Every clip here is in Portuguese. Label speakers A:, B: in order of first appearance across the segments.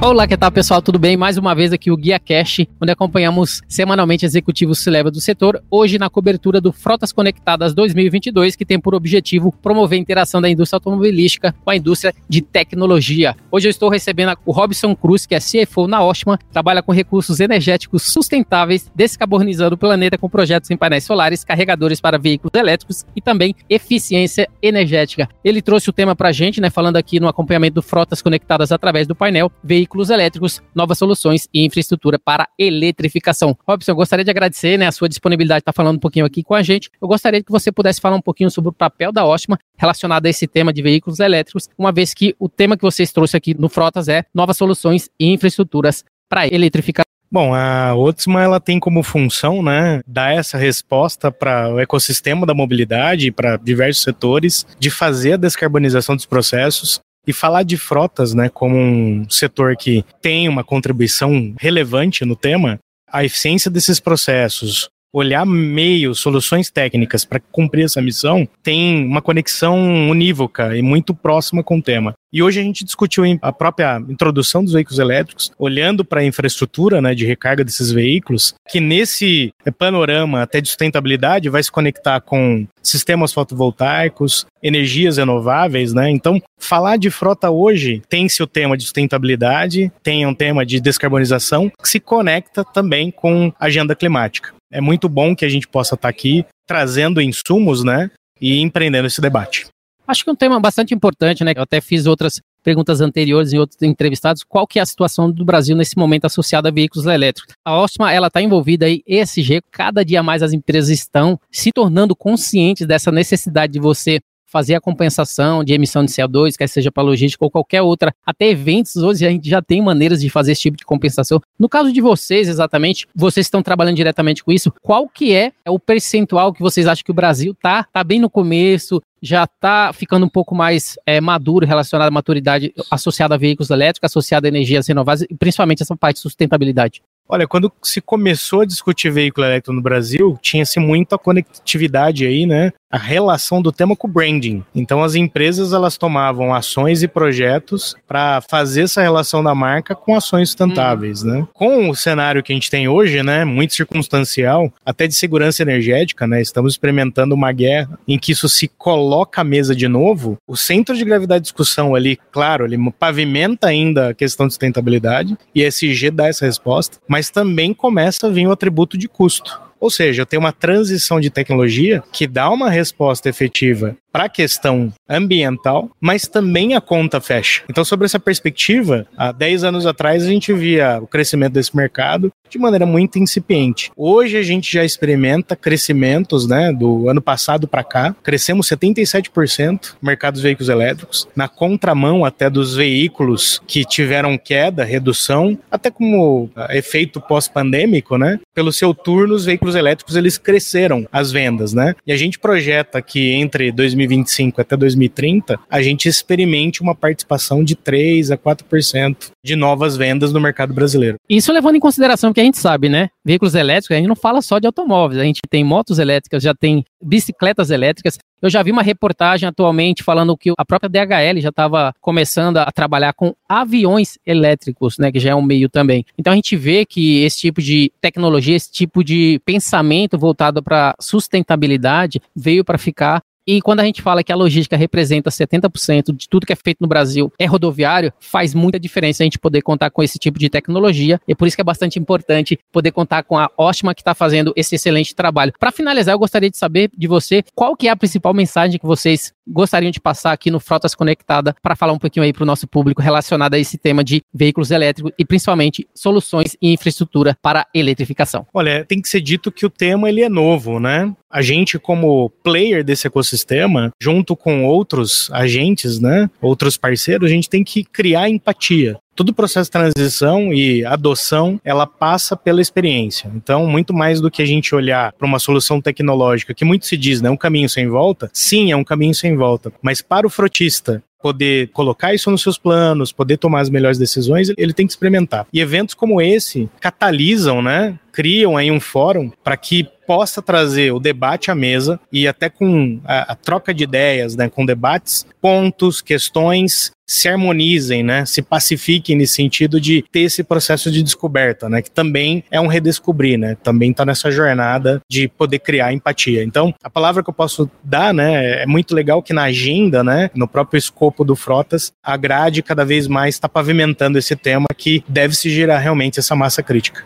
A: Olá, que tal pessoal? Tudo bem? Mais uma vez aqui o Guia Cash, onde acompanhamos semanalmente executivos se leva do setor, hoje na cobertura do Frotas Conectadas 2022, que tem por objetivo promover a interação da indústria automobilística com a indústria de tecnologia. Hoje eu estou recebendo o Robson Cruz, que é CFO na Oshman, trabalha com recursos energéticos sustentáveis, descarbonizando o planeta com projetos em painéis solares, carregadores para veículos elétricos e também eficiência energética. Ele trouxe o tema para a gente, né, falando aqui no acompanhamento do Frotas Conectadas através do painel, veículos veículos elétricos, novas soluções e infraestrutura para eletrificação. Robson, eu gostaria de agradecer né, a sua disponibilidade de estar falando um pouquinho aqui com a gente. Eu gostaria que você pudesse falar um pouquinho sobre o papel da Ostima relacionado a esse tema de veículos elétricos, uma vez que o tema que vocês trouxeram aqui no Frotas é novas soluções e infraestruturas para eletrificação.
B: Bom, a Otsma ela tem como função, né, dar essa resposta para o ecossistema da mobilidade, para diversos setores, de fazer a descarbonização dos processos e falar de frotas, né, como um setor que tem uma contribuição relevante no tema, a eficiência desses processos, olhar meios, soluções técnicas para cumprir essa missão, tem uma conexão unívoca e muito próxima com o tema. E hoje a gente discutiu a própria introdução dos veículos elétricos, olhando para a infraestrutura né, de recarga desses veículos, que nesse panorama até de sustentabilidade vai se conectar com sistemas fotovoltaicos, energias renováveis, né? Então, falar de frota hoje tem-se o tema de sustentabilidade, tem um tema de descarbonização, que se conecta também com a agenda climática. É muito bom que a gente possa estar aqui trazendo insumos, né? E empreendendo esse debate.
A: Acho que é um tema bastante importante, né? Eu até fiz outras perguntas anteriores em outros entrevistados, qual que é a situação do Brasil nesse momento associada a veículos elétricos. A Ostima, ela está envolvida em ESG, cada dia mais as empresas estão se tornando conscientes dessa necessidade de você fazer a compensação de emissão de CO2, quer seja para logística ou qualquer outra, até eventos, hoje a gente já tem maneiras de fazer esse tipo de compensação. No caso de vocês, exatamente, vocês estão trabalhando diretamente com isso, qual que é o percentual que vocês acham que o Brasil tá, tá bem no começo, já está ficando um pouco mais é, maduro relacionado à maturidade associada a veículos elétricos, associada a energias renováveis e principalmente essa parte de sustentabilidade?
B: Olha, quando se começou a discutir veículo elétrico no Brasil, tinha-se muita conectividade aí, né? A relação do tema com o branding. Então as empresas elas tomavam ações e projetos para fazer essa relação da marca com ações sustentáveis, hum. né? Com o cenário que a gente tem hoje, né, muito circunstancial, até de segurança energética, né? Estamos experimentando uma guerra em que isso se coloca à mesa de novo. O centro de gravidade de discussão ali, claro, ele pavimenta ainda a questão de sustentabilidade e SG dá essa resposta, mas mas também começa a vir o atributo de custo. Ou seja, eu tenho uma transição de tecnologia que dá uma resposta efetiva para a questão ambiental, mas também a conta fecha. Então, sobre essa perspectiva, há 10 anos atrás a gente via o crescimento desse mercado de maneira muito incipiente. Hoje a gente já experimenta crescimentos, né, do ano passado para cá. Crescemos 77% no mercado dos veículos elétricos, na contramão até dos veículos que tiveram queda, redução, até como ah, efeito pós-pandêmico, né? Pelo seu turno, os veículos elétricos eles cresceram as vendas, né? E a gente projeta que entre 2020 2025 até 2030, a gente experimente uma participação de 3 a 4% de novas vendas no mercado brasileiro.
A: Isso levando em consideração que a gente sabe, né? Veículos elétricos, a gente não fala só de automóveis, a gente tem motos elétricas, já tem bicicletas elétricas. Eu já vi uma reportagem atualmente falando que a própria DHL já estava começando a trabalhar com aviões elétricos, né, que já é um meio também. Então a gente vê que esse tipo de tecnologia, esse tipo de pensamento voltado para sustentabilidade veio para ficar e quando a gente fala que a logística representa 70% de tudo que é feito no Brasil é rodoviário, faz muita diferença a gente poder contar com esse tipo de tecnologia. E por isso que é bastante importante poder contar com a Ótima que está fazendo esse excelente trabalho. Para finalizar, eu gostaria de saber de você qual que é a principal mensagem que vocês gostariam de passar aqui no Frotas Conectada para falar um pouquinho aí para o nosso público relacionado a esse tema de veículos elétricos e principalmente soluções e infraestrutura para eletrificação.
B: Olha, tem que ser dito que o tema ele é novo, né? A gente como player desse ecossistema, junto com outros agentes, né, outros parceiros, a gente tem que criar empatia todo o processo de transição e adoção, ela passa pela experiência. Então, muito mais do que a gente olhar para uma solução tecnológica, que muito se diz, né, um caminho sem volta, sim, é um caminho sem volta. Mas para o frotista poder colocar isso nos seus planos, poder tomar as melhores decisões, ele tem que experimentar. E eventos como esse catalisam, né? Criam aí um fórum para que possa trazer o debate à mesa e até com a, a, troca de ideias, né, com debates, pontos, questões se harmonizem, né, se pacifiquem nesse sentido de ter esse processo de descoberta, né, que também é um redescobrir, né, também está nessa jornada de poder criar empatia. Então, a palavra que eu posso dar, né, é muito legal que na agenda, né, no próprio escopo do Frotas, a grade cada vez mais está pavimentando esse tema que deve se gerar realmente essa massa crítica.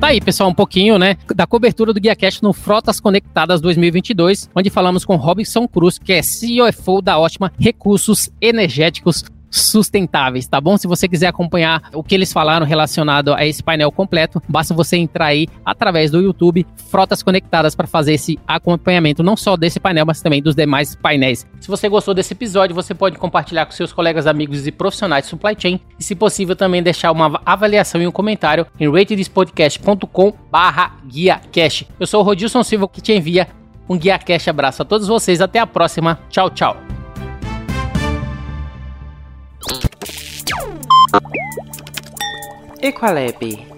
A: Tá aí, pessoal, um pouquinho, né, da cobertura do GuiaCast no Frotas Conectadas 2022, onde falamos com Robinson Cruz, que é CFO da Ótima Recursos Energéticos sustentáveis, tá bom? Se você quiser acompanhar o que eles falaram relacionado a esse painel completo, basta você entrar aí através do YouTube Frotas Conectadas para fazer esse acompanhamento, não só desse painel, mas também dos demais painéis. Se você gostou desse episódio, você pode compartilhar com seus colegas, amigos e profissionais de supply chain e, se possível, também deixar uma avaliação e um comentário em ratedspodcast.com/guiacast. Eu sou o Rodilson Silva que te envia um guia cash abraço a todos vocês. Até a próxima. Tchau, tchau.
C: Equalab